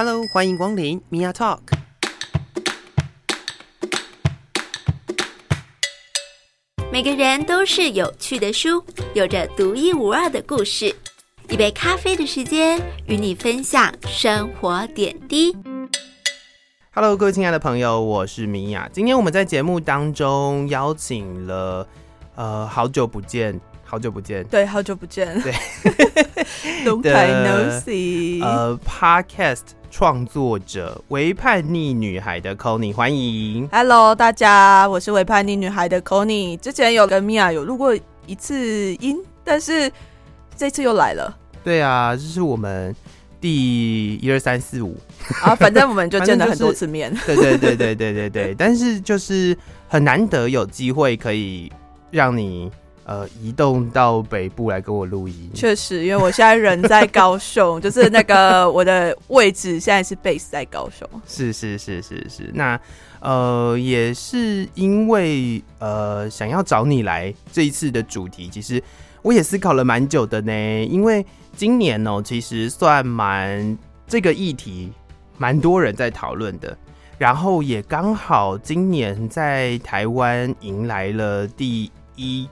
Hello，欢迎光临 Mia Talk。每个人都是有趣的书，有着独一无二的故事。一杯咖啡的时间，与你分享生活点滴。Hello，各位亲爱的朋友，我是米娅。今天我们在节目当中邀请了，呃，好久不见。好久不见，对，好久不见，对，Long time no see。呃，Podcast 创作者为叛逆女孩的 Connie，欢迎。Hello，大家，我是为叛逆女孩的 Connie。之前有跟 Mia 有录过一次音，但是这次又来了。对啊，这是我们第一二三四五啊，反正我们就见了很多次面。就是、对对对对对对对，但是就是很难得有机会可以让你。呃，移动到北部来跟我录音，确实，因为我现在人在高雄，就是那个我的位置现在是 base 在高雄。是是是是是，那呃也是因为呃想要找你来这一次的主题，其实我也思考了蛮久的呢。因为今年哦、喔，其实算蛮这个议题蛮多人在讨论的，然后也刚好今年在台湾迎来了第一。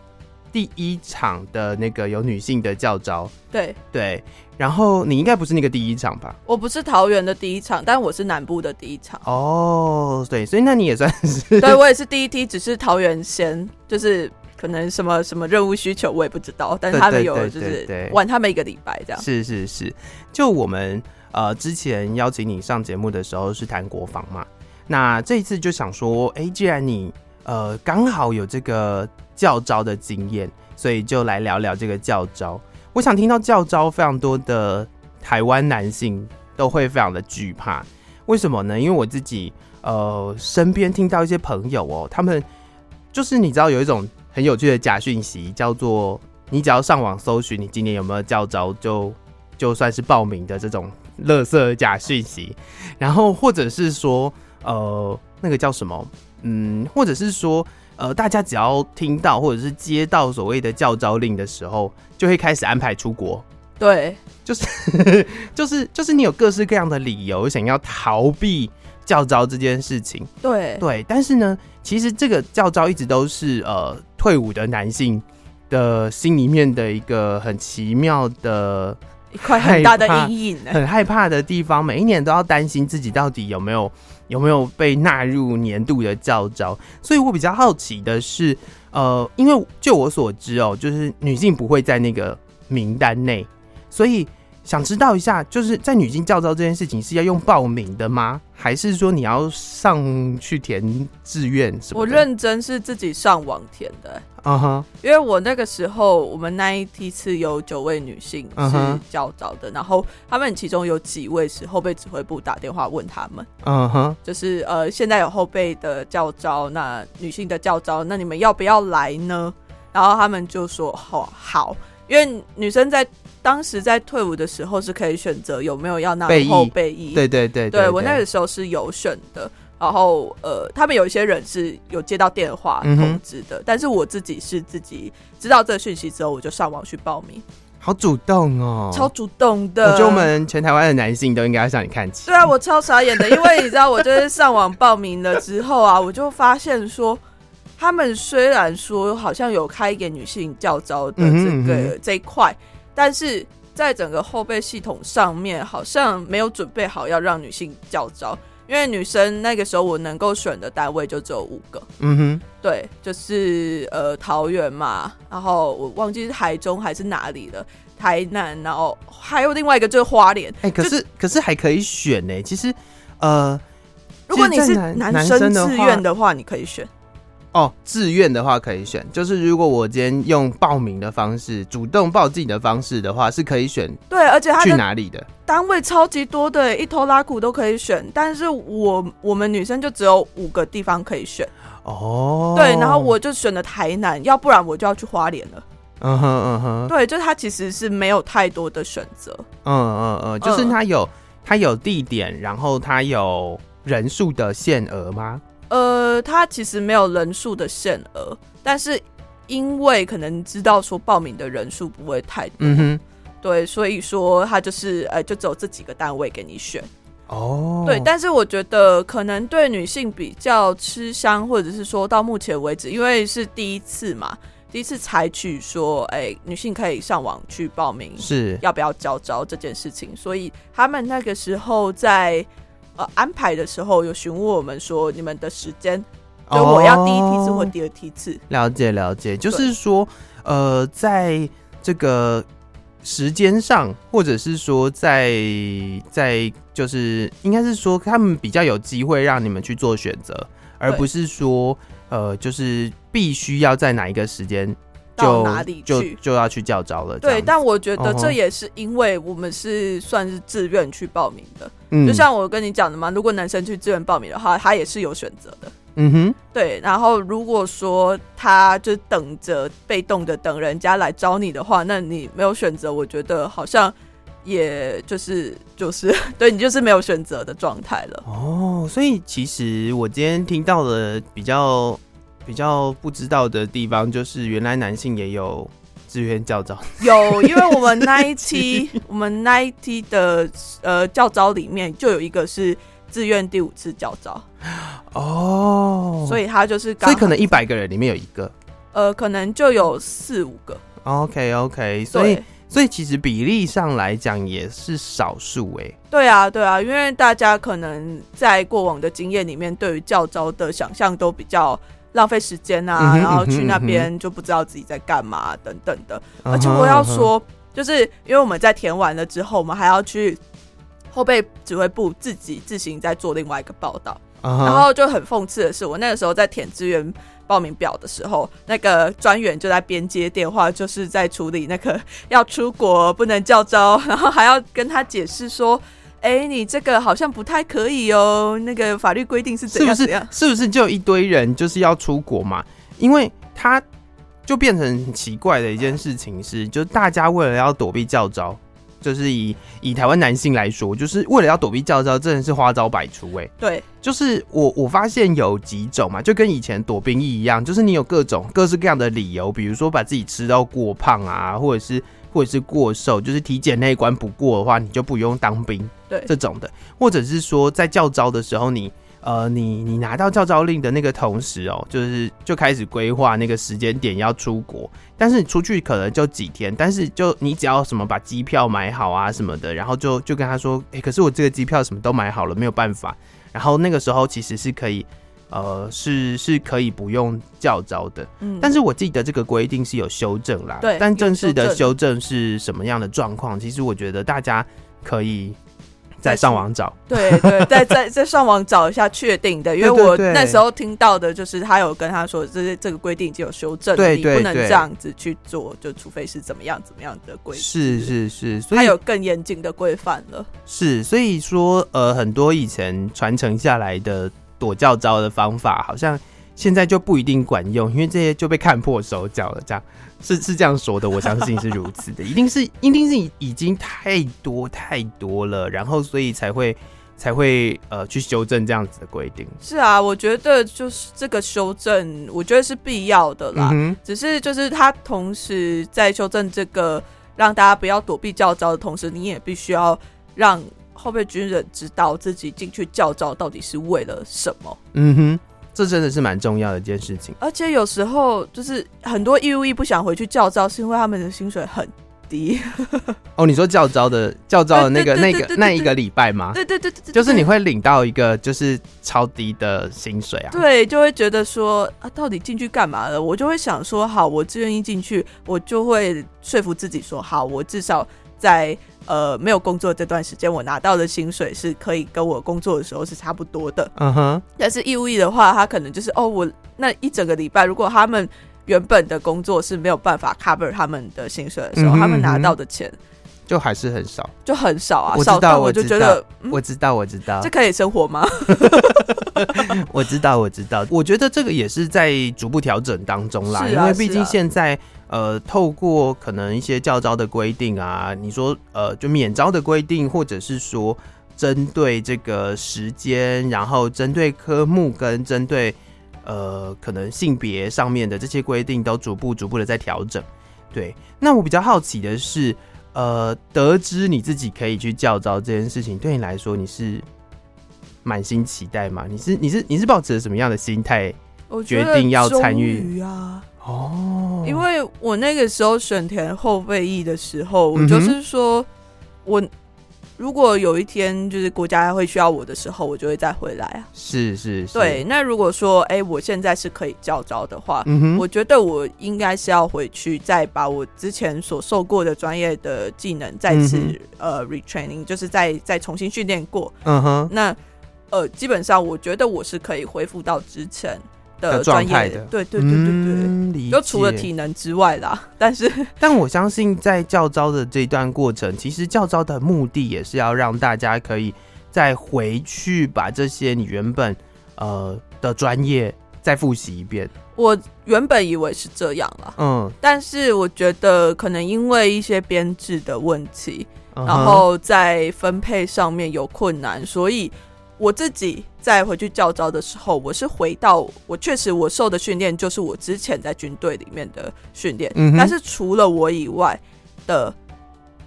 第一场的那个有女性的教招，对对，然后你应该不是那个第一场吧？我不是桃园的第一场，但我是南部的第一场。哦，对，所以那你也算是，对我也是第一梯，只是桃园先，就是可能什么什么任务需求我也不知道，但是他们有就是玩他们一个礼拜这样。是是是，就我们呃之前邀请你上节目的时候是谈国防嘛，那这一次就想说，哎，既然你呃刚好有这个。教招的经验，所以就来聊聊这个教招。我想听到教招，非常多的台湾男性都会非常的惧怕。为什么呢？因为我自己呃身边听到一些朋友哦，他们就是你知道有一种很有趣的假讯息，叫做你只要上网搜寻你今年有没有教招，就就算是报名的这种垃圾假讯息。然后或者是说呃那个叫什么嗯，或者是说。呃，大家只要听到或者是接到所谓的教招令的时候，就会开始安排出国。对，就是 就是就是你有各式各样的理由想要逃避教招这件事情。对对，但是呢，其实这个教招一直都是呃退伍的男性的心里面的一个很奇妙的一块很大的阴影，很害怕的地方。每一年都要担心自己到底有没有。有没有被纳入年度的教招？所以我比较好奇的是，呃，因为就我所知哦，就是女性不会在那个名单内，所以想知道一下，就是在女性教招这件事情是要用报名的吗？还是说你要上去填志愿什么？我认真是自己上网填的，欸。嗯哼，因为我那个时候，我们那一批次有九位女性是教招的，uh -huh. 然后他们其中有几位是后备指挥部打电话问他们，嗯哼，就是呃，现在有后备的教招，那女性的教招，那你们要不要来呢？然后他们就说好，好，因为女生在当时在退伍的时候是可以选择有没有要拿后备役，对对对，对，我那个时候是有选的。然后，呃，他们有一些人是有接到电话通知的，嗯，但是我自己是自己知道这个讯息之后，我就上网去报名。好主动哦，超主动的。我觉得我们全台湾的男性都应该要向你看齐。对啊，我超傻眼的，因为你知道，我就是上网报名了之后啊，我就发现说，他们虽然说好像有开给女性教招的这个嗯嗯这一块，但是在整个后备系统上面，好像没有准备好要让女性教招。因为女生那个时候我能够选的单位就只有五个，嗯哼，对，就是呃桃园嘛，然后我忘记是台中还是哪里了，台南，然后还有另外一个就是花莲，哎、欸，可是可是还可以选呢，其实呃，如果你是男生自愿的话，你可以选。哦，志愿的话可以选，就是如果我今天用报名的方式，主动报自己的方式的话，是可以选。对，而且他去哪里的单位超级多的，一头拉苦都可以选。但是我我们女生就只有五个地方可以选。哦，对，然后我就选了台南，要不然我就要去花莲了。嗯哼嗯哼，对，就他其实是没有太多的选择。嗯嗯嗯，就是他有他有地点，然后他有人数的限额吗？呃，他其实没有人数的限额，但是因为可能知道说报名的人数不会太多，嗯哼，对，所以说他就是呃，就只有这几个单位给你选。哦，对，但是我觉得可能对女性比较吃香，或者是说到目前为止，因为是第一次嘛，第一次采取说，哎、欸，女性可以上网去报名，是。要不要交招这件事情，所以他们那个时候在呃安排的时候，有询问我们说，你们的时间，就我要第一梯次或第二梯次，了解了解，就是说，呃，在这个。时间上，或者是说在在就是应该是说他们比较有机会让你们去做选择，而不是说呃就是必须要在哪一个时间就哪里就就要去教招了。对，但我觉得这也是因为我们是算是自愿去报名的，嗯，就像我跟你讲的嘛，如果男生去自愿报名的话，他也是有选择的。嗯哼，对。然后如果说他就等着被动的等人家来招你的话，那你没有选择，我觉得好像也就是就是 对你就是没有选择的状态了。哦，所以其实我今天听到的比较比较不知道的地方，就是原来男性也有志愿教招。有，因为我们那一期 我们那一期的呃教招里面就有一个是。志愿第五次教招哦，所以他就是，所以可能一百个人里面有一个，呃，可能就有四五个。OK OK，所以所以其实比例上来讲也是少数哎。对啊对啊，因为大家可能在过往的经验里面，对于教招的想象都比较浪费时间啊，嗯、然后去那边就不知道自己在干嘛、嗯、等等的。而且我要说，就是因为我们在填完了之后，我们还要去。后备指挥部自己自行再做另外一个报道，uh-huh. 然后就很讽刺的是，我那个时候在填志愿报名表的时候，那个专员就在边接电话，就是在处理那个 要出国不能叫招，然后还要跟他解释说：“哎、欸，你这个好像不太可以哦，那个法律规定是怎样怎样？是不是？是不是就一堆人就是要出国嘛？因为他就变成很奇怪的一件事情是，就是大家为了要躲避教招。”就是以以台湾男性来说，就是为了要躲避教招，真的是花招百出哎、欸。对，就是我我发现有几种嘛，就跟以前躲兵役一样，就是你有各种各式各样的理由，比如说把自己吃到过胖啊，或者是或者是过寿，就是体检那一关不过的话，你就不用当兵。对，这种的，或者是说在教招的时候你。呃，你你拿到教招令的那个同时哦，就是就开始规划那个时间点要出国，但是你出去可能就几天，但是就你只要什么把机票买好啊什么的，然后就就跟他说，哎、欸，可是我这个机票什么都买好了，没有办法。然后那个时候其实是可以，呃，是是可以不用教招的。嗯，但是我记得这个规定是有修正啦，对，但正式的修正是什么样的状况？其实我觉得大家可以。再上网找，对对，再再再上网找一下确定的，因为我那时候听到的就是他有跟他说，这是这个规定已经有修正，对，你不能这样子去做，就除非是怎么样怎么样的规，是是是，所以他有更严谨的规范了。是，所以说呃，很多以前传承下来的躲教招的方法，好像现在就不一定管用，因为这些就被看破手脚了，这样。是是这样说的，我相信是如此的，一定是 一定是已经太多太多了，然后所以才会才会呃去修正这样子的规定。是啊，我觉得就是这个修正，我觉得是必要的啦。嗯、只是就是他同时在修正这个让大家不要躲避教招的同时，你也必须要让后备军人知道自己进去教招到底是为了什么。嗯哼。这真的是蛮重要的一件事情，而且有时候就是很多义务役不想回去教招，是因为他们的薪水很低。哦，你说教招的教招的那个那个那一个礼拜吗？对对对对，就是你会领到一个就是超低的薪水啊。对，就会觉得说啊，到底进去干嘛了？我就会想说，好，我自愿意进去，我就会说服自己说，好，我至少在。呃，没有工作这段时间，我拿到的薪水是可以跟我工作的时候是差不多的。嗯哼。但是义务役的话，他可能就是哦，我那一整个礼拜，如果他们原本的工作是没有办法 cover 他们的薪水的时候，嗯、他们拿到的钱就还是很少，就很少啊。我知道，我就觉得，我知道，我知道，这可以生活吗？我知道，我知道。我觉得这个也是在逐步调整当中啦，啊、因为毕竟现在。呃，透过可能一些教招的规定啊，你说呃，就免招的规定，或者是说针对这个时间，然后针对科目跟针对呃可能性别上面的这些规定，都逐步逐步的在调整。对，那我比较好奇的是，呃，得知你自己可以去教招这件事情，对你来说你是满心期待吗？你是你是你是抱持什么样的心态决定要参与啊？哦，因为我那个时候选填后备役的时候，我就是说我。如果有一天就是国家会需要我的时候，我就会再回来啊。是是是。对，那如果说哎、欸，我现在是可以教招的话，我觉得我应该是要回去，再把我之前所受过的专业的技能再次、嗯、呃 retraining，就是再再重新训练过。嗯哼。那呃，基本上我觉得我是可以恢复到之前。的专业的，对对对对对，嗯、就除了体能之外啦。但是，但我相信在教招的这段过程，其实教招的目的也是要让大家可以再回去把这些你原本呃的专业再复习一遍。我原本以为是这样啦，嗯，但是我觉得可能因为一些编制的问题，嗯、然后在分配上面有困难，所以。我自己再回去教招的时候，我是回到我确实我受的训练就是我之前在军队里面的训练，嗯，但是除了我以外的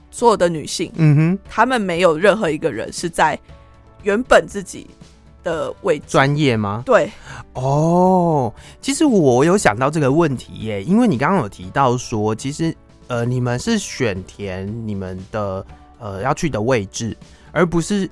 所有的女性，嗯哼，她们没有任何一个人是在原本自己的位置专业吗？对，哦，其实我有想到这个问题耶，因为你刚刚有提到说，其实呃，你们是选填你们的呃要去的位置，而不是。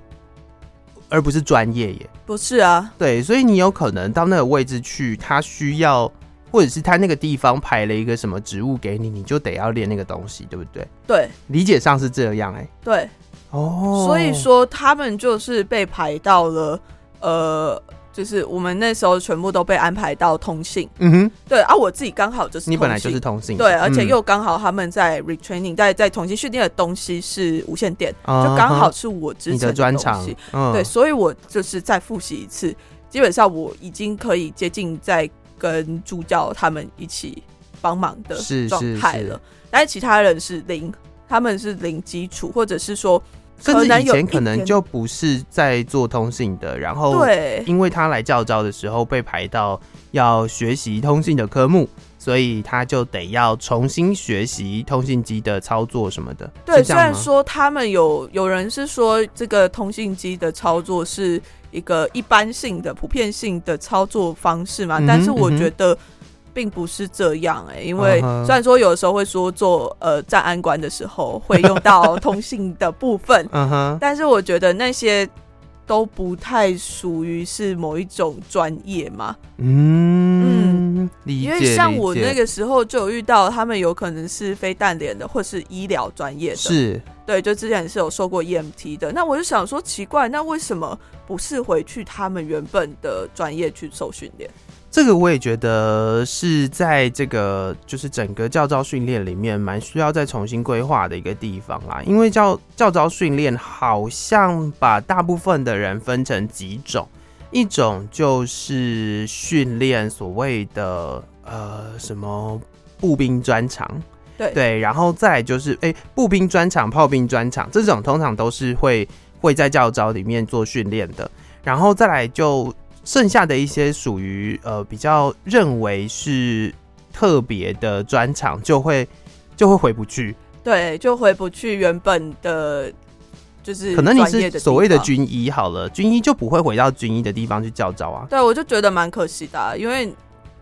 而不是专业耶，不是啊，对，所以你有可能到那个位置去，他需要，或者是他那个地方排了一个什么职务给你，你就得要练那个东西，对不对？对，理解上是这样，哎，对，哦，所以说他们就是被排到了，呃。就是我们那时候全部都被安排到通信，嗯哼，对啊，我自己刚好就是你本来就是通信，对，而且又刚好他们在 retraining，在在重新训练的东西是无线电，嗯、就刚好是我之前的专长，嗯，对，所以我就是再复习一次，基本上我已经可以接近在跟助教他们一起帮忙的状态了，但是其他人是零，他们是零基础，或者是说。甚至以前可能就不是在做通信的，然后对，因为他来教招的时候被排到要学习通信的科目，所以他就得要重新学习通信机的操作什么的。对，虽然说他们有有人是说这个通信机的操作是一个一般性的、普遍性的操作方式嘛，嗯、但是我觉得。并不是这样哎、欸，因为虽然说有的时候会说做呃站安官的时候会用到通信的部分，嗯哼，但是我觉得那些都不太属于是某一种专业嘛，嗯嗯，因为像我那个时候就有遇到他们有可能是非弹连的或是医疗专业的，是。对，就之前是有受过 EMT 的，那我就想说奇怪，那为什么不是回去他们原本的专业去受训练？这个我也觉得是在这个就是整个教招训练里面蛮需要再重新规划的一个地方啦，因为教教招训练好像把大部分的人分成几种，一种就是训练所谓的呃什么步兵专长，对对，然后再就是哎步兵专长、炮兵专长这种通常都是会会在教招里面做训练的，然后再来就。剩下的一些属于呃比较认为是特别的专场，就会就会回不去，对，就回不去原本的，就是可能你是所谓的军医好了，军医就不会回到军医的地方去教招啊。对，我就觉得蛮可惜的啊，因为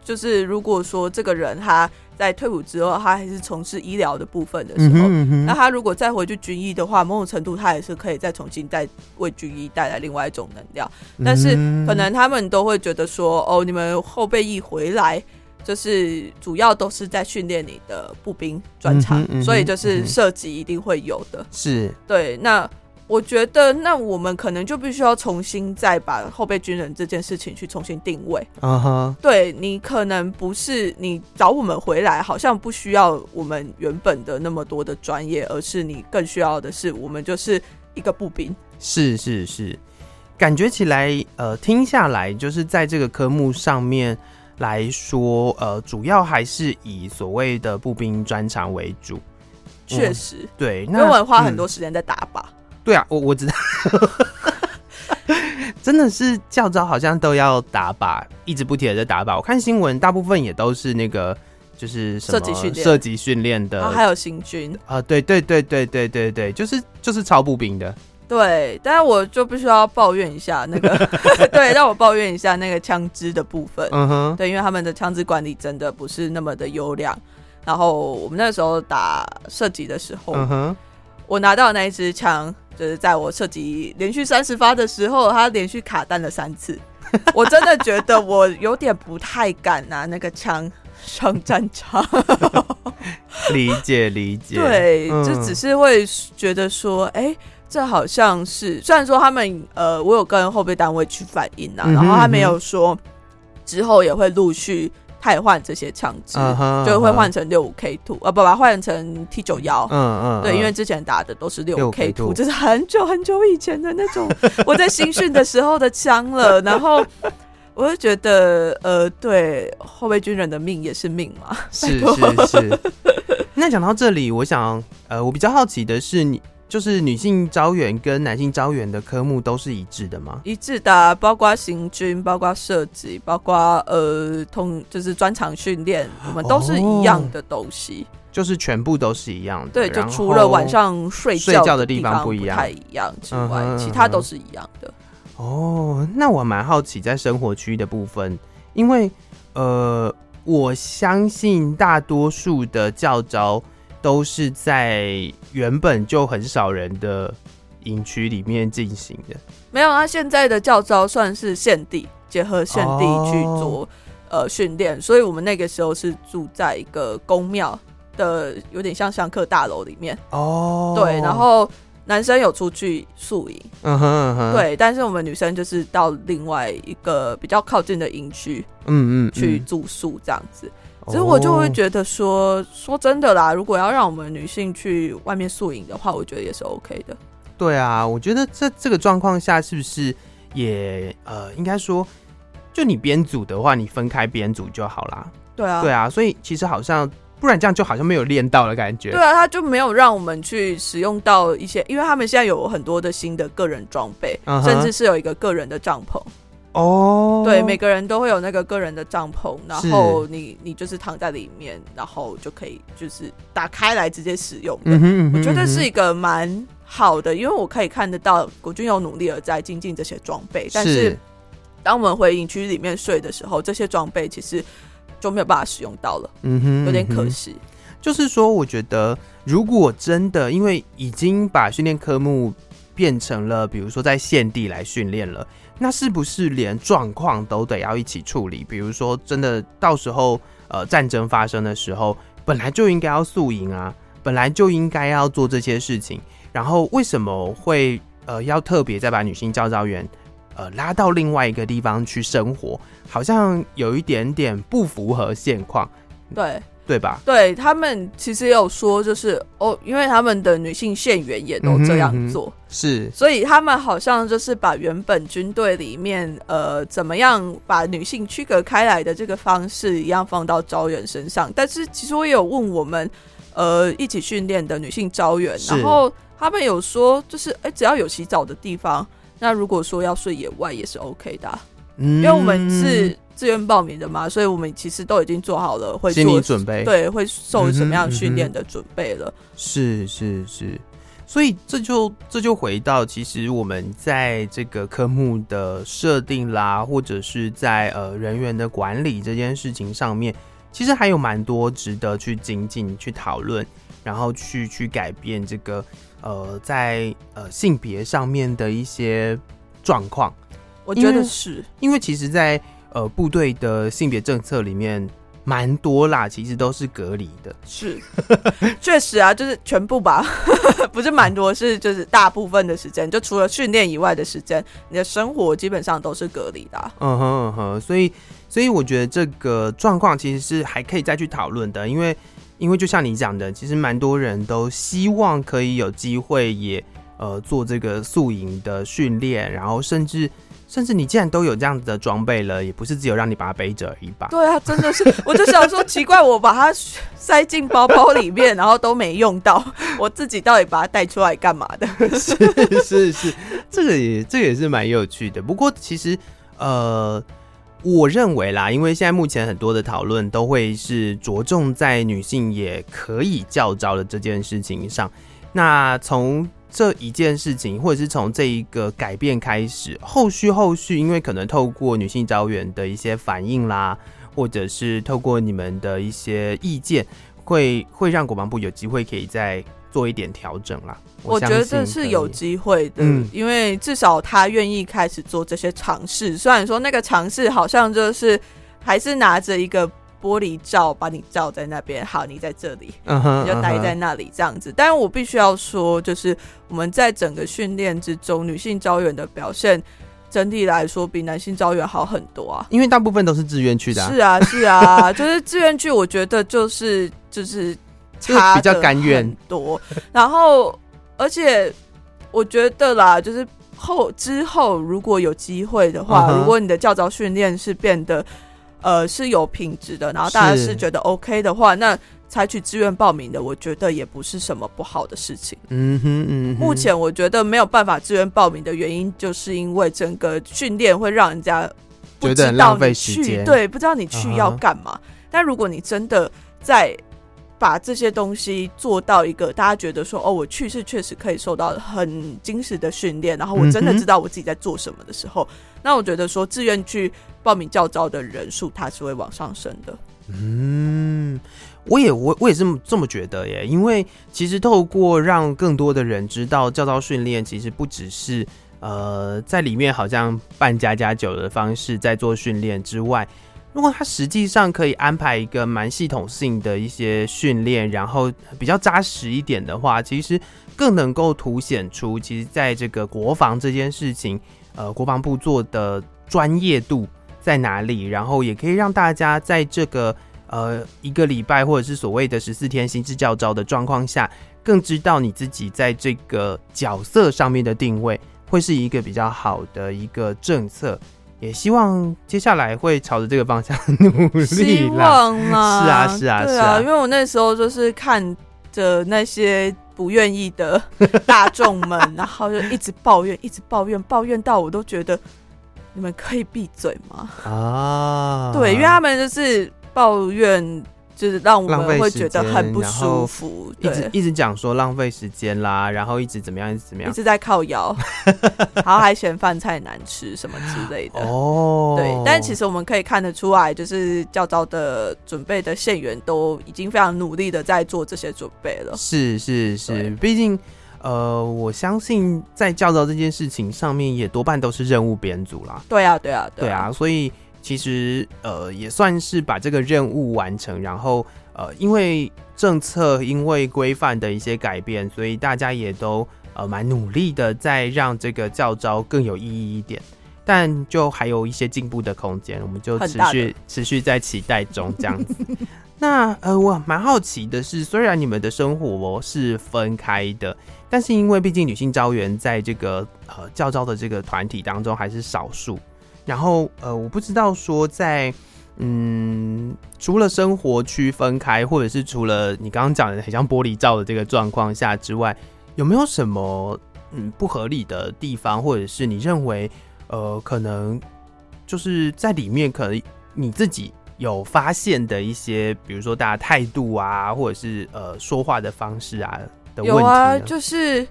就是如果说这个人他。在退伍之后，他还是从事医疗的部分的时候，嗯嗯，那他如果再回去军医的话，某种程度他也是可以再重新再为军医带来另外一种能量。但是可能他们都会觉得说，哦，你们后备役回来，就是主要都是在训练你的步兵专长，嗯，所以就是射击一定会有的。是对，那。我觉得，那我们可能就必须要重新再把后备军人这件事情去重新定位。嗯哼，对，你可能不是你找我们回来，好像不需要我们原本的那么多的专业，而是你更需要的是我们就是一个步兵。是是是，感觉起来，呃，听下来就是在这个科目上面来说，呃，主要还是以所谓的步兵专长为主。确实，嗯、对，那我花很多时间在打靶。对啊，我我知道，真的是教招好像都要打靶，一直不停的在打靶。我看新闻，大部分也都是那个，就是什么射击训练、射击训练的，还有行军啊，对对对对对对对，就是就是超步兵的，对，但是我就必须要抱怨一下那个，对，让我抱怨一下那个枪支的部分。嗯哼，对，因为他们的枪支管理真的不是那么的优良。然后我们那时候打射击的时候，嗯哼，我拿到的那一支枪，就是在我射击连续三十发的时候，它连续卡弹了三次。我真的觉得我有点不太敢拿那个枪上战场。理解理解，对，嗯、就只是会觉得说，哎、欸，这好像是虽然说他们呃，我有跟后备单位去反映啊，嗯、哼然后他没有说之后也会陆续汰换这些枪支，就会换成六五 K two 啊，不把它换成 T 九幺，嗯嗯，对，因为之前打的都是六五 K two，这是很久很久以前的那种 我在新训的时候的枪了，然后。我就觉得，呃，对，后备军人的命也是命嘛。是是是。那讲到这里，我想，呃，我比较好奇的是，你就是女性招员跟男性招员的科目都是一致的吗？一致的啊，包括行军，包括射击，包括呃，通就是专长训练，我们都是一样的东西。哦，就是全部都是一样的。对，就除了晚上睡觉的地方不一样，太一样之外，其他都是一样的。哦，那我蛮好奇在生活区的部分，因为呃，我相信大多数的教召都是在原本就很少人的营区里面进行的。没有啊，现在的教招算是现地结合现地去做、哦、呃训练，所以我们那个时候是住在一个宫庙的，有点像香客大楼里面哦。对，然后。男生有出去宿营，嗯哼嗯哼，对，但是我们女生就是到另外一个比较靠近的营区，嗯嗯，去住宿这样子。其实我就会觉得说，说真的啦，如果要让我们女性去外面宿营的话，我觉得也是 OK 的。对啊，我觉得这这个状况下是不是也呃，应该说，就你编组的话，你分开编组就好啦。对啊，对啊，所以其实好像。不然这样就好像没有练到的感觉。对啊，他就没有让我们去使用到一些，因为他们现在有很多的新的个人装备，uh huh. 甚至是有一个个人的帐篷。哦，oh. 对，每个人都会有那个个人的帐篷，然后你你就是躺在里面，然后就可以就是打开来直接使用的。Mm hmm. 我觉得是一个蛮好的，因为我可以看得到国军有努力而在精进这些装备，但是当我们回营区里面睡的时候，这些装备其实。就没有办法使用到了，嗯哼，有点可惜。就是说，我觉得如果真的因为已经把训练科目变成了，比如说在现地来训练了，那是不是连状况都得要一起处理？比如说，真的到时候呃战争发生的时候，本来就应该要宿营啊，本来就应该要做这些事情，然后为什么会呃要特别再把女性教导员？呃，拉到另外一个地方去生活，好像有一点点不符合现况，对对吧？对，他们其实也有说，就是哦，因为他们的女性线员也都这样做，嗯嗯、是，所以他们好像就是把原本军队里面呃怎么样把女性区隔开来的这个方式一样放到招员身上。但是其实我也有问我们呃一起训练的女性招员，然后他们有说，就是哎，只要有洗澡的地方。那如果说要睡野外也是 OK 的，啊，嗯，因为我们是自愿报名的嘛，所以我们其实都已经做好了会做心理准备，对，会受什么样训练的准备了。是是是，所以这就这就回到，其实我们在这个科目的设定啦，或者是在呃人员的管理这件事情上面，其实还有蛮多值得去精进、去讨论，然后去去改变这个。呃，在呃性别上面的一些状况，我觉得是因为其实，在呃部队的性别政策里面，蛮多啦，其实都是隔离的。是，确实啊，就是全部吧，不是蛮多，是就是大部分的时间，就除了训练以外的时间，你的生活基本上都是隔离的啊。嗯哼嗯哼，所以所以我觉得这个状况其实是还可以再去讨论的，因为。因为就像你讲的，其实蛮多人都希望可以有机会也呃做这个宿营的训练，然后甚至甚至你既然都有这样子的装备了，也不是只有让你把它背着而已吧？对啊，真的是，我就想说奇怪，我把它塞进包包里面，然后都没用到，我自己到底把它带出来干嘛的？是是是，这个也这个也是蛮有趣的。不过其实呃。我认为啦，因为现在目前很多的讨论都会是着重在女性也可以教招的这件事情上。那从这一件事情，或者是从这一个改变开始，后续后续，因为可能透过女性招员的一些反应啦，或者是透过你们的一些意见，会会让国防部有机会可以再做一点调整啦。我，我觉得是有机会的，嗯，因为至少他愿意开始做这些尝试。虽然说那个尝试好像就是还是拿着一个。玻璃罩把你罩在那边，好，你在这里，uh 你就待在那里这样子。Uh. 但是我必须要说，就是我们在整个训练之中，女性招员的表现整体来说比男性招员好很多啊。因为大部分都是志愿去的。是啊，是啊，就是志愿去，我觉得就是就是差比较甘愿多。然后，而且我觉得啦，就是后之后如果有机会的话，uh. 如果你的教招训练是变得。呃，是有品质的，然后大家是觉得 OK 的话，那采取自愿报名的，我觉得也不是什么不好的事情。嗯哼，嗯哼。目前我觉得没有办法自愿报名的原因，就是因为整个训练会让人家不知道你去，觉得浪费时间，对，不知道你去要干嘛。Uh -huh. 但如果你真的在把这些东西做到一个大家觉得说，哦，我去是确实可以受到很精实的训练，然后我真的知道我自己在做什么的时候，嗯、那我觉得说自愿去。报名教招的人数，它是会往上升的。嗯，我也我我也是这么这么觉得耶。因为其实透过让更多的人知道教招训练，其实不只是呃在里面好像办家家酒的方式在做训练之外，如果他实际上可以安排一个蛮系统性的一些训练，然后比较扎实一点的话，其实更能够凸显出，其实在这个国防这件事情，呃，国防部做的专业度。在哪里？然后也可以让大家在这个呃一个礼拜或者是所谓的十四天新制教招的状况下，更知道你自己在这个角色上面的定位，会是一个比较好的一个政策。也希望接下来会朝着这个方向 努力。希望啊，是啊，是啊，对啊，是啊，因为我那时候就是看着那些不愿意的大众们，然后就一直抱怨，一直抱怨，抱怨到我都觉得。你们可以闭嘴吗？啊，对，因为他们就是抱怨，就是让我们会觉得很不舒服，一直一直讲说浪费时间啦，然后一直怎么样，一直怎么样，一直在靠腰，然后还嫌饭菜难吃什么之类的。哦，对，但其实我们可以看得出来，就是教招的准备的线员都已经非常努力的在做这些准备了。是是是，毕竟。呃，我相信在教招这件事情上面，也多半都是任务编组啦。对啊，对啊，对啊，对啊，所以其实呃，也算是把这个任务完成。然后呃，因为政策、因为规范的一些改变，所以大家也都呃蛮努力的，在让这个教招更有意义一点。但就还有一些进步的空间，我们就持续持续在期待中这样子。那呃，我蛮好奇的是，虽然你们的生活是分开的。但是因为毕竟女性招员在这个呃教招的这个团体当中还是少数，然后呃我不知道说在嗯除了生活区分开，或者是除了你刚刚讲的很像玻璃罩的这个状况下之外，有没有什么嗯不合理的地方，或者是你认为呃可能就是在里面可能你自己有发现的一些，比如说大家态度啊，或者是呃说话的方式啊。有啊，就是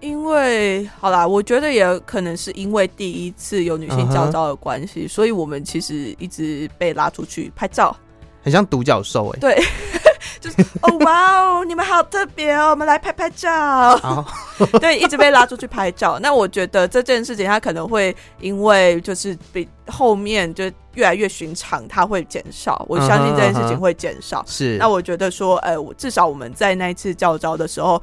因为好啦，我觉得也可能是因为第一次有女性教招的关系，uh -huh. 所以我们其实一直被拉出去拍照，很像独角兽哎。对，就是哦哇哦，你们好特别哦，我们来拍拍照。Oh. 对，一直被拉出去拍照。那我觉得这件事情，它可能会因为就是比后面就越来越寻常，它会减少。我相信这件事情会减少。是、uh uh -huh. 那我觉得说，呃，我至少我们在那一次教招的时候，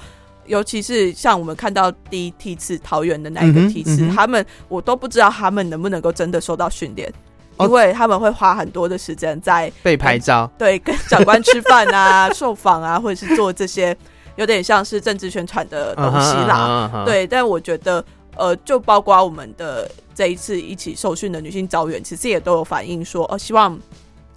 尤其是像我们看到第一梯次桃园的那一个梯次，uh uh. 他们我都不知道他们能不能够真的受到训练，oh. 因为他们会花很多的时间在被拍照，对，跟长官吃饭啊、受访啊，或者是做这些。有点像是政治宣传的东西啦，uh -huh, uh -huh. 对，但我觉得，呃，就包括我们的这一次一起受训的女性招员，其实也都有反映说，哦，希望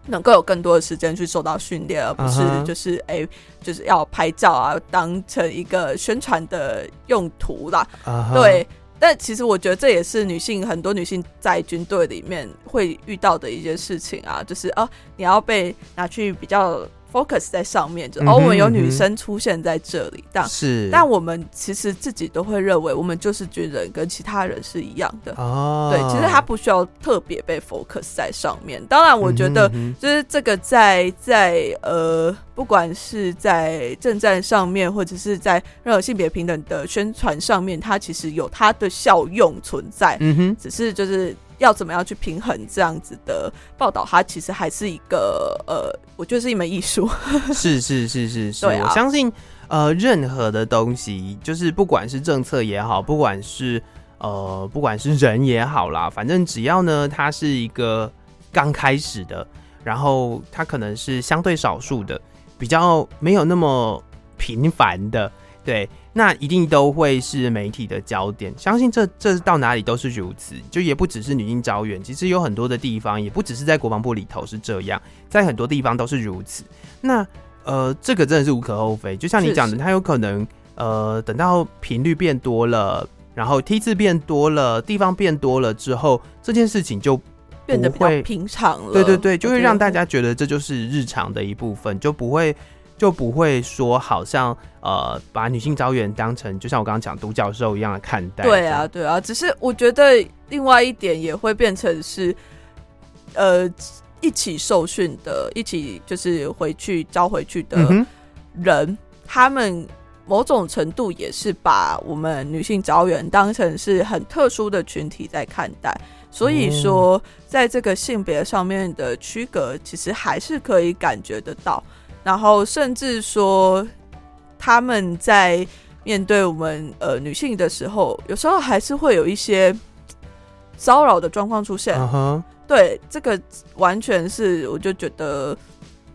能够有更多的时间去受到训练，而不是就是哎、uh -huh. 欸，就是要拍照啊，当成一个宣传的用途啦。Uh -huh. 对，但其实我觉得这也是女性很多女性在军队里面会遇到的一件事情啊，就是啊，你要被拿去比较。Focus 在上面，就哦，我们有女生出现在这里，但是，但我们其实自己都会认为，我们就是军人，跟其他人是一样的。哦，对，其实他不需要特别被 focus 在上面。当然，我觉得就是这个在在呃，不管是在政战上面，或者是在任何性别平等的宣传上面，它其实有它的效用存在。嗯哼，只是就是。要怎么样去平衡这样子的报道？它其实还是一个呃，我觉得是一门艺术。是是是是是，对啊，我相信呃，任何的东西，就是不管是政策也好，不管是呃，不管是人也好啦，反正只要呢，它是一个刚开始的，然后它可能是相对少数的，比较没有那么频繁的，对。那一定都会是媒体的焦点，相信这这到哪里都是如此，就也不只是女性招远，其实有很多的地方，也不只是在国防部里头是这样，在很多地方都是如此。那呃，这个真的是无可厚非，就像你讲的，它有可能呃，等到频率变多了，然后梯次变多了，地方变多了之后，这件事情就变得比较平常了。对对对，就会让大家觉得这就是日常的一部分，就不会。就不会说好像呃把女性招员当成就像我刚刚讲独角兽一样的看待。对啊，对啊，只是我觉得另外一点也会变成是呃一起受训的，一起就是回去招回去的人，嗯、他们某种程度也是把我们女性招员当成是很特殊的群体在看待。所以说，在这个性别上面的区隔，其实还是可以感觉得到。然后甚至说，他们在面对我们呃女性的时候，有时候还是会有一些骚扰的状况出现。Uh-huh. 对，这个完全是我就觉得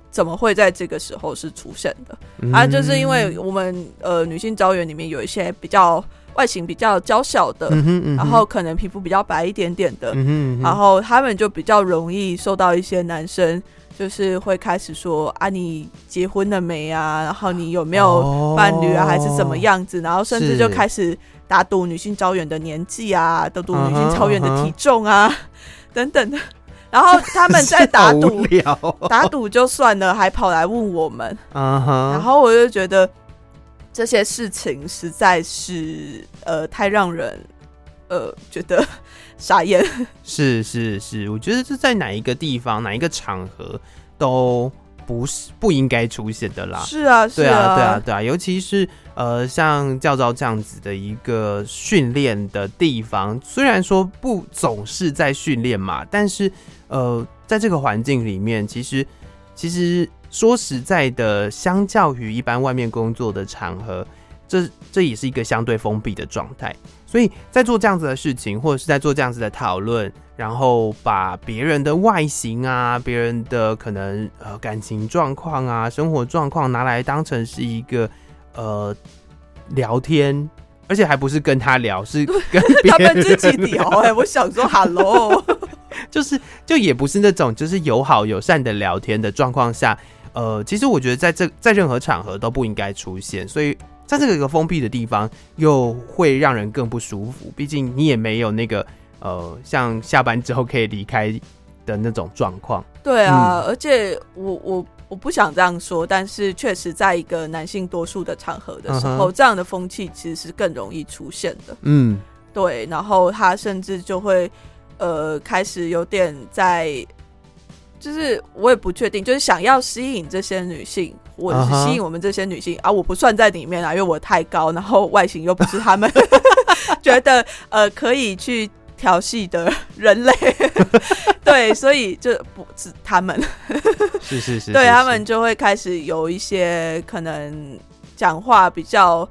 怎么会在这个时候是出现的？嗯、啊，就是因为我们呃女性招员里面有一些比较外形比较娇小的，嗯哼嗯哼，然后可能皮肤比较白一点点的，嗯哼嗯哼，然后他们就比较容易受到一些男生。就是会开始说啊，你结婚了没啊？然后你有没有伴侣啊？还是怎么样子？然后甚至就开始打赌女性招远的年纪啊，打赌女性超远的体重啊，等等的。然后他们在打赌，打赌就算了，还跑来问我们。然后我就觉得这些事情实在是呃太让人呃觉得。傻眼，是是是，我觉得这在哪一个地方、哪一个场合都不是不应该出现的啦。是啊，是啊，对啊，对啊，对啊，尤其是呃，像教招这样子的一个训练的地方，虽然说不总是在训练嘛，但是呃，在这个环境里面，其实其实说实在的，相较于一般外面工作的场合，这这也是一个相对封闭的状态。所以在做这样子的事情，或者是在做这样子的讨论，然后把别人的外形啊、别人的可能呃感情状况啊、生活状况拿来当成是一个呃聊天，而且还不是跟他聊，是跟他们自己聊。哎，我想说，Hello，就是就也不是那种就是友好友善的聊天的状况下，呃，其实我觉得在这在任何场合都不应该出现，所以。在这个一个封闭的地方，又会让人更不舒服。毕竟你也没有那个呃，像下班之后可以离开的那种状况。对啊，嗯、而且我我我不想这样说，但是确实在一个男性多数的场合的时候，uh. 这样的风气其实是更容易出现的。嗯，对。然后他甚至就会呃开始有点在。就是我也不确定，就是想要吸引这些女性，或者是吸引我们这些女性、uh -huh. 啊，我不算在里面啊，因为我太高，然后外形又不是他们 觉得呃可以去调戏的人类，对，所以就不是他们，是是是，对他们就会开始有一些可能讲话比较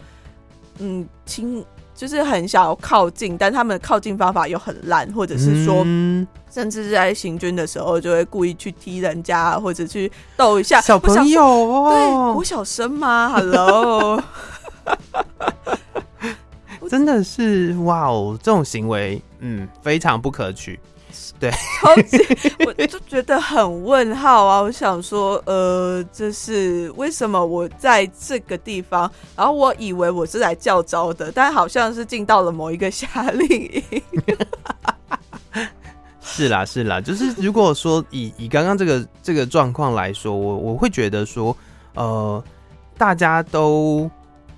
嗯轻。就是很想要靠近，但他们的靠近方法又很烂，或者是说，嗯、甚至是在行军的时候就会故意去踢人家，或者去逗一下小朋友哦。对，国小生吗？Hello，真的是哇哦，这种行为，嗯，非常不可取。对，超级，我就觉得很问号啊！我想说，呃，这是为什么我在这个地方？然后我以为我是来教招的，但好像是进到了某一个夏令营。是啦是啦，就是如果说以以刚刚这个这个状况来说，我我会觉得说，呃，大家都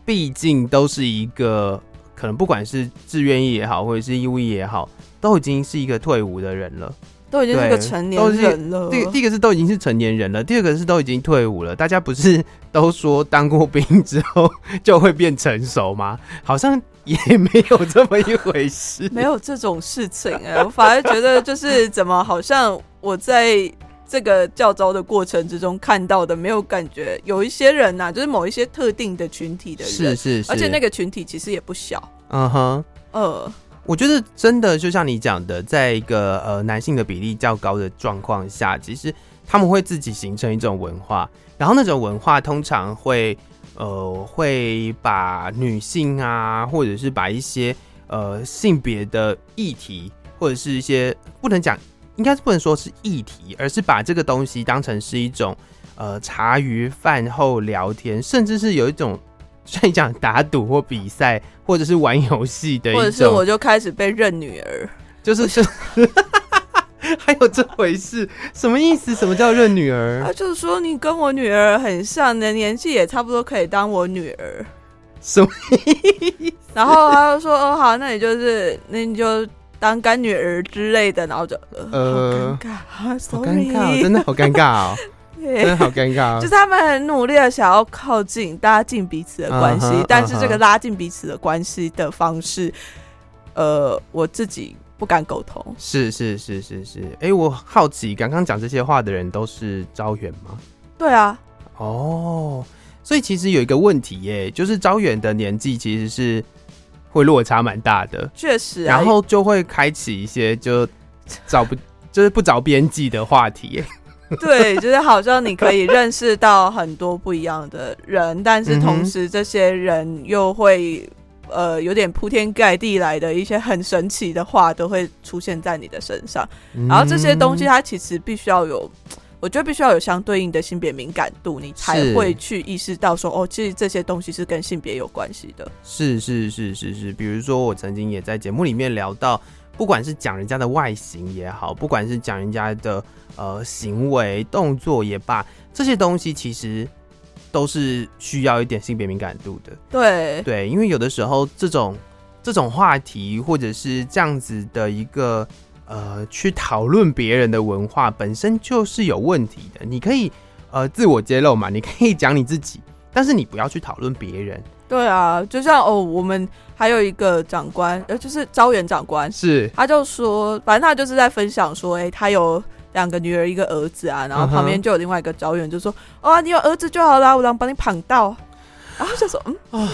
毕竟都是一个可能不管是志愿役也好，或者是义务役也好，都已经是一个退伍的人了。都已经是个成年人了。第第一个是都已经是成年人了，第二个是都已经退伍了。大家不是都说当过兵之后就会变成熟吗？好像也没有这么一回事，没有这种事情哎、欸。我反而觉得就是怎么好像我在这个教招的过程之中看到的，没有感觉有一些人呐、啊，就是某一些特定的群体的人，是是是，而且那个群体其实也不小。嗯哼，呃。我觉得真的就像你讲的，在一个呃男性的比例较高的状况下，其实他们会自己形成一种文化，然后那种文化通常会呃会把女性啊，或者是把一些呃性别的议题，或者是一些不能讲，应该是不能说是议题，而是把这个东西当成是一种呃茶余饭后聊天，甚至是有一种。所以讲打赌或比赛，或者是玩游戏的一种，或者是我就开始被认女儿，就是就 还有这回事？什么意思？什么叫认女儿？他，就是说你跟我女儿很像，你的年纪也差不多可以当我女儿。什么意思？然后他就说：“哦，好，那你就是那你就当干女儿之类的。”然后就呃，好尴尬，好尴尬，真的好尴尬哦。真的好尴尬，就是他们很努力的想要靠近，拉近彼此的关系，uh uh. 但是这个拉近彼此的关系的方式，呃，我自己不敢苟同。是是是是是，哎、欸，我好奇，刚刚讲这些话的人都是招远吗？对啊。哦，所以其实有一个问题耶，就是招远的年纪其实是会落差蛮大的，确实、啊，然后就会开启一些就 找不就是不着边际的话题耶。对，就是好像你可以认识到很多不一样的人，但是同时这些人又会呃有点铺天盖地来的一些很神奇的话都会出现在你的身上，然后这些东西它其实必须要有，我觉得必须要有相对应的性别敏感度，你才会去意识到说哦，其实这些东西是跟性别有关系的。是是是是是，比如说我曾经也在节目里面聊到。不管是讲人家的外形也好，不管是讲人家的呃行为动作也罢，这些东西其实都是需要一点性别敏感度的。对对，因为有的时候这种这种话题或者是这样子的一个呃去讨论别人的文化本身就是有问题的。你可以呃自我揭露嘛，你可以讲你自己，但是你不要去讨论别人。对啊，就像哦，我们还有一个长官，呃，就是招远长官，是，他就说，反正他就是在分享说，哎，他有两个女儿，一个儿子啊，然后旁边就有另外一个招员就说，哦、uh -huh. 啊，你有儿子就好了，我能帮你捧到，然后就说，嗯，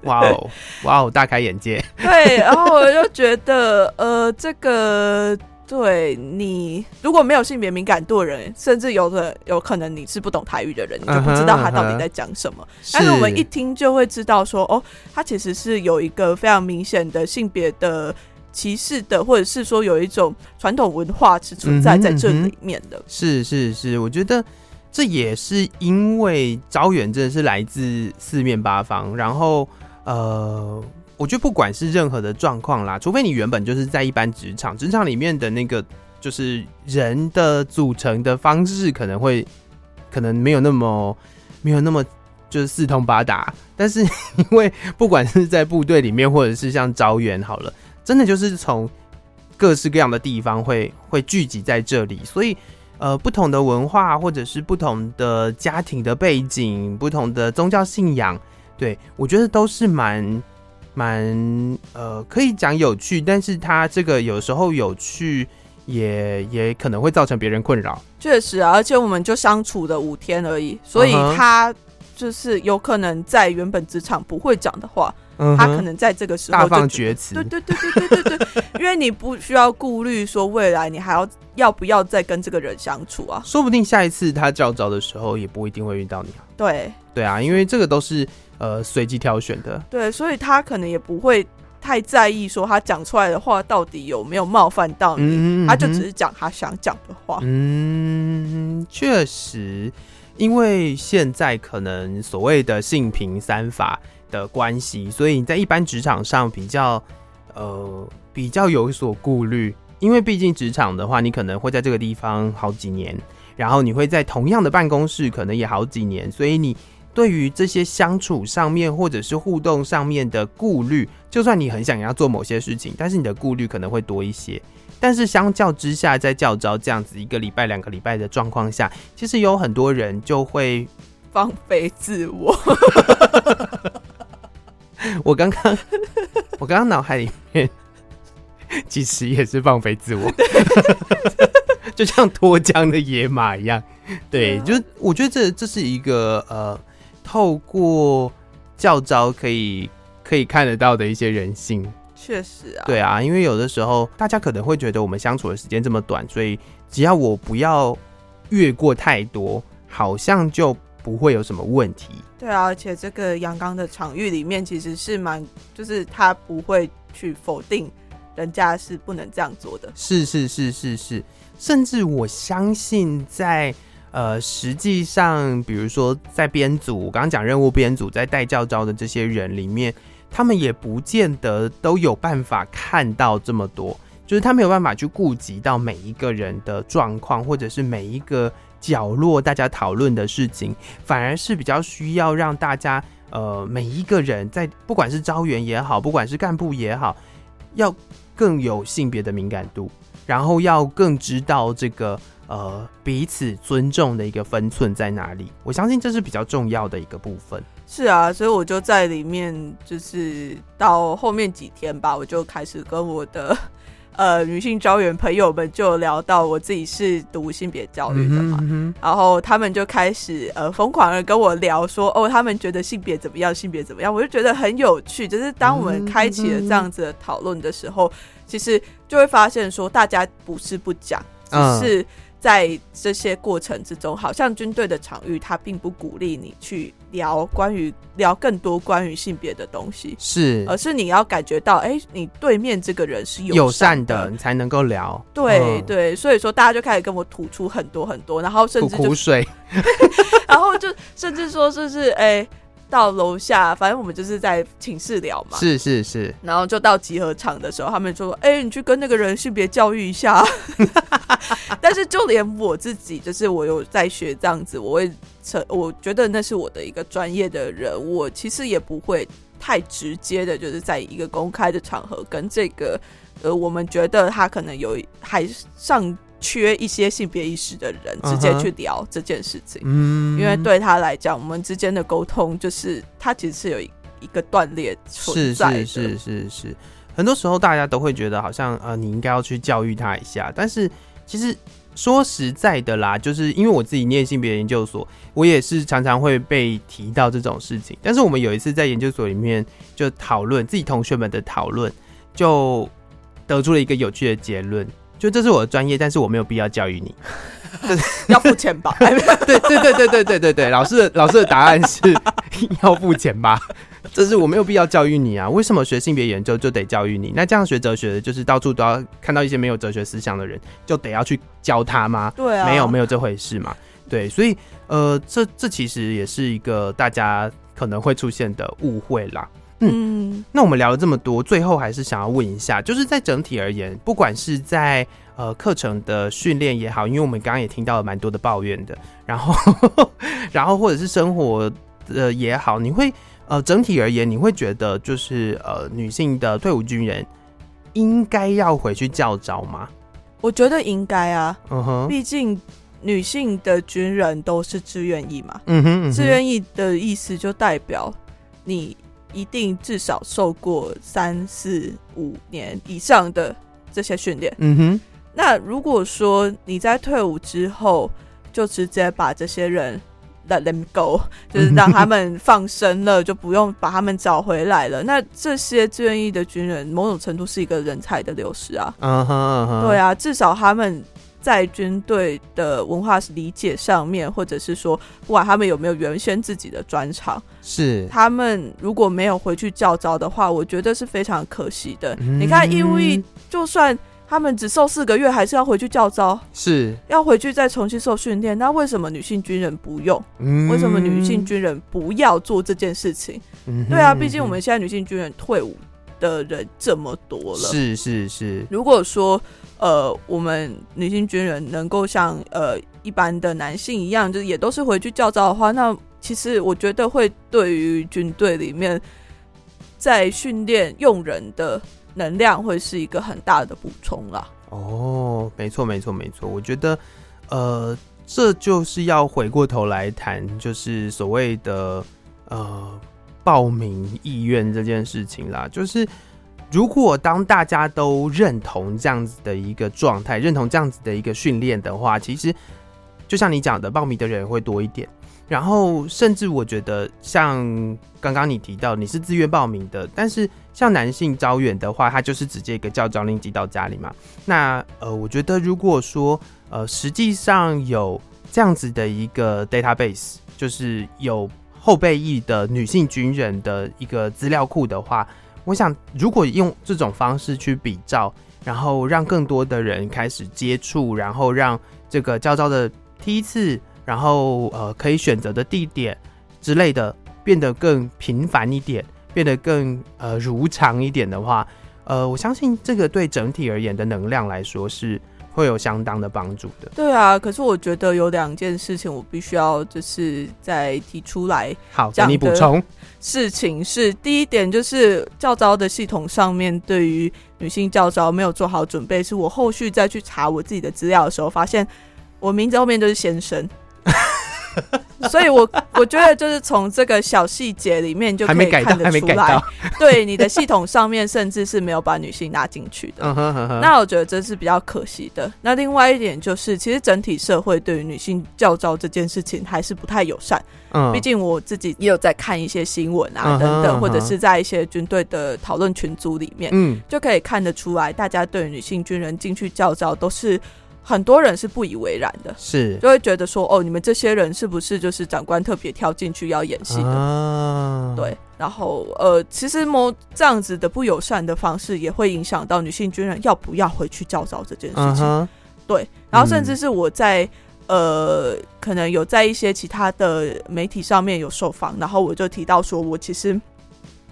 哇哦，哇哦，大开眼界，对，然后我就觉得，呃，这个。对你如果没有性别敏感度的人，甚至有的有可能你是不懂台语的人，你就不知道他到底在讲什么。Uh -huh, uh -huh. 但是我们一听就会知道说，哦，他其实是有一个非常明显的性别的歧视的，或者是说有一种传统文化是存在在这里面的。Uh uh. 是是是，我觉得这也是因为招远真的是来自四面八方，然后呃。我觉得不管是任何的状况啦，除非你原本就是在一般职场，职场里面的那个就是人的组成的方式可能会可能没有那么没有那么就是四通八达，但是 因为不管是在部队里面，或者是像招员好了，真的就是从各式各样的地方会会聚集在这里，所以呃不同的文化或者是不同的家庭的背景、不同的宗教信仰，对，我觉得都是蛮。蛮呃，可以讲有趣，但是他这个有时候有趣也也可能会造成别人困扰。确实啊，而且我们就相处的五天而已，所以他就是有可能在原本职场不会讲的话，嗯，他可能在这个时候大放厥词。对对对对对对对，因为你不需要顾虑说未来你还要要不要再跟这个人相处啊，说不定下一次他叫召的时候也不一定会遇到你啊。对对啊，因为这个都是。呃，随机挑选的，对，所以他可能也不会太在意说他讲出来的话到底有没有冒犯到你，嗯、他就只是讲他想讲的话。嗯，确实，因为现在可能所谓的性平三法的关系，所以你在一般职场上比较呃比较有所顾虑，因为毕竟职场的话，你可能会在这个地方好几年，然后你会在同样的办公室可能也好几年，所以你对于这些相处上面或者是互动上面的顾虑，就算你很想要做某些事情，但是你的顾虑可能会多一些。但是相较之下，在教招这样子一个礼拜、两个礼拜的状况下，其实有很多人就会放飞自我。我刚刚，我刚刚脑海里面其实也是放飞自我，就像脱缰的野马一样。对，就是我觉得这这是一个呃，透过教招可以可以看得到的一些人性。确实啊，对啊，因为有的时候大家可能会觉得我们相处的时间这么短，所以只要我不要越过太多，好像就不会有什么问题。对啊，而且这个阳刚的场域里面其实是蛮，就是他不会去否定人家是不能这样做的。是是是是是，甚至我相信在呃实际上，比如说在编组，我刚刚讲任务编组在带教招的这些人里面。他们也不见得都有办法看到这么多，就是他没有办法去顾及到每一个人的状况，或者是每一个角落大家讨论的事情，反而是比较需要让大家呃每一个人在不管是招员也好，不管是干部也好，要更有性别的敏感度，然后要更知道这个呃彼此尊重的一个分寸在哪里。我相信这是比较重要的一个部分。是啊，所以我就在里面，就是到后面几天吧，我就开始跟我的呃女性招员朋友们就聊到我自己是读性别教育的嘛，嗯嗯、然后他们就开始呃疯狂的跟我聊说，哦，他们觉得性别怎么样，性别怎么样，我就觉得很有趣。就是当我们开启了这样子的讨论的时候，其实就会发现说，大家不是不讲，只是。在这些过程之中，好像军队的场域，它并不鼓励你去聊关于聊更多关于性别的东西，是，而是你要感觉到，哎、欸，你对面这个人是友善的，友善的，你才能够聊。对、嗯、对，所以说大家就开始跟我吐出很多很多，然后甚至就吐苦水，然后就甚至说就是，哎、欸。到楼下，反正我们就是在寝室聊嘛。是是是，然后就到集合场的时候，他们就说：“哎、欸，你去跟那个人性别教育一下。”但是就连我自己，就是我有在学这样子，我会成，我觉得那是我的一个专业的人，我其实也不会太直接的，就是在一个公开的场合跟这个，呃，我们觉得他可能有还上。缺一些性别意识的人，直接去聊这件事情，嗯，因为对他来讲，我们之间的沟通就是他其实是有一一个断裂存在的，是是是是是。很多时候大家都会觉得好像呃，你应该要去教育他一下，但是其实说实在的啦，就是因为我自己念性别研究所，我也是常常会被提到这种事情。但是我们有一次在研究所里面就讨论自己同学们的讨论，就得出了一个有趣的结论。就这是我的专业，但是我没有必要教育你，要付钱吧？对对对对对对对对，老师的老师的答案是 要付钱吧？这是我没有必要教育你啊！为什么学性别研究就得教育你？那这样学哲学的，就是到处都要看到一些没有哲学思想的人，就得要去教他吗？对啊，没有没有这回事嘛？对，所以呃，这这其实也是一个大家可能会出现的误会啦。嗯，那我们聊了这么多，最后还是想要问一下，就是在整体而言，不管是在呃课程的训练也好，因为我们刚刚也听到了蛮多的抱怨的，然后然后或者是生活呃也好，你会呃整体而言，你会觉得就是呃女性的退伍军人应该要回去教招吗？我觉得应该啊，嗯哼，毕竟女性的军人都是志愿役嘛，嗯哼，志愿役的意思就代表你。一定至少受过三四五年以上的这些训练。嗯哼，那如果说你在退伍之后就直接把这些人 let them go，就是让他们放生了，就不用把他们找回来了。那这些志愿役的军人，某种程度是一个人才的流失啊。嗯哼嗯哼，对啊，至少他们。在军队的文化理解上面，或者是说，不管他们有没有原先自己的专长，是他们如果没有回去教招的话，我觉得是非常可惜的。嗯、你看义务役，就算他们只受四个月，还是要回去教招，是要回去再重新受训练。那为什么女性军人不用？嗯、为什么女性军人不要做这件事情？嗯、对啊，毕竟我们现在女性军人退伍的人这么多了，是是是。如果说。呃，我们女性军人能够像呃一般的男性一样，就是也都是回去教招的话，那其实我觉得会对于军队里面在训练用人的能量会是一个很大的补充啦。哦，没错，没错，没错。我觉得，呃，这就是要回过头来谈，就是所谓的呃报名意愿这件事情啦。就是如果当大家都认同这样子的一个状态，认同这样子的一个训练的话，其实就像你讲的，报名的人会多一点。然后，甚至我觉得，像刚刚你提到你是自愿报名的，但是像男性招远的话，他就是直接一个叫招令寄到家里嘛。那呃，我觉得如果说呃，实际上有这样子的一个 database，就是有后备役的女性军人的一个资料库的话，我想如果用这种方式去比照，然后让更多的人开始接触，然后让这个焦躁的梯次。然后呃，可以选择的地点之类的变得更频繁一点，变得更呃如常一点的话，呃，我相信这个对整体而言的能量来说是会有相当的帮助的。对啊，可是我觉得有两件事情我必须要就是再提出来。好，给你补充。事情是第一点，就是教招的系统上面对于女性教招没有做好准备，是我后续再去查我自己的资料的时候，发现我名字后面就是先生。所以我，我我觉得就是从这个小细节里面就可以看得出来，对你的系统上面甚至是没有把女性拉进去的。那我觉得这是比较可惜的。那另外一点就是，其实整体社会对于女性教招这件事情还是不太友善。嗯，毕竟我自己也有在看一些新闻啊等等，或者是在一些军队的讨论群组里面，嗯，就可以看得出来，大家对女性军人进去教招都是。很多人是不以为然的，是就会觉得说，哦，你们这些人是不是就是长官特别挑进去要演戏的？啊、对，然后呃，其实某这样子的不友善的方式，也会影响到女性军人要不要回去教招这件事情。啊、对，然后甚至是我在、嗯、呃，可能有在一些其他的媒体上面有受访，然后我就提到说，我其实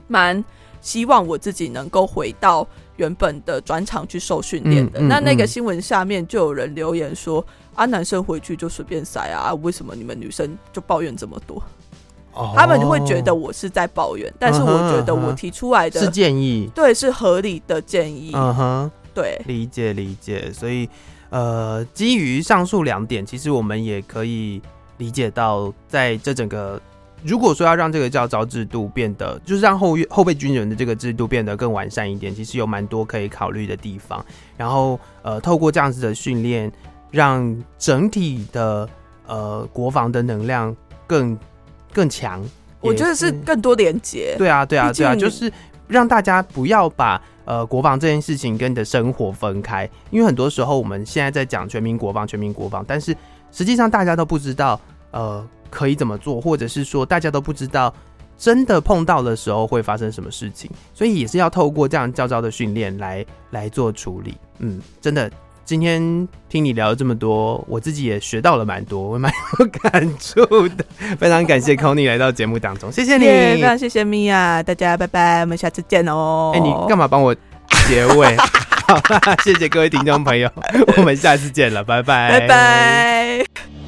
蛮希望我自己能够回到。原本的转场去受训练的，嗯嗯、那那个新闻下面就有人留言说：“啊，男生回去就随便塞啊，为什么你们女生就抱怨这么多？”哦、他们会觉得我是在抱怨，但是我觉得我提出来的、嗯、是建议，对，是合理的建议。嗯哼，对，理解理解。所以，呃，基于上述两点，其实我们也可以理解到，在这整个。如果说要让这个教招制度变得，就是让后后备军人的这个制度变得更完善一点，其实有蛮多可以考虑的地方。然后，呃，透过这样子的训练，让整体的呃国防的能量更更强。我觉得是更多连接。对啊，对啊，对啊，就是让大家不要把呃国防这件事情跟你的生活分开，因为很多时候我们现在在讲全民国防，全民国防，但是实际上大家都不知道呃。可以怎么做，或者是说大家都不知道，真的碰到的时候会发生什么事情，所以也是要透过这样教招的训练来来做处理。嗯，真的，今天听你聊了这么多，我自己也学到了蛮多，我蛮有感触的。非常感谢 Connie 来到节目当中，谢谢你，非常谢谢 Mia，大家拜拜，我们下次见哦。哎、欸，你干嘛帮我结尾？好，谢谢各位听众朋友，我们下次见了，拜拜，拜拜。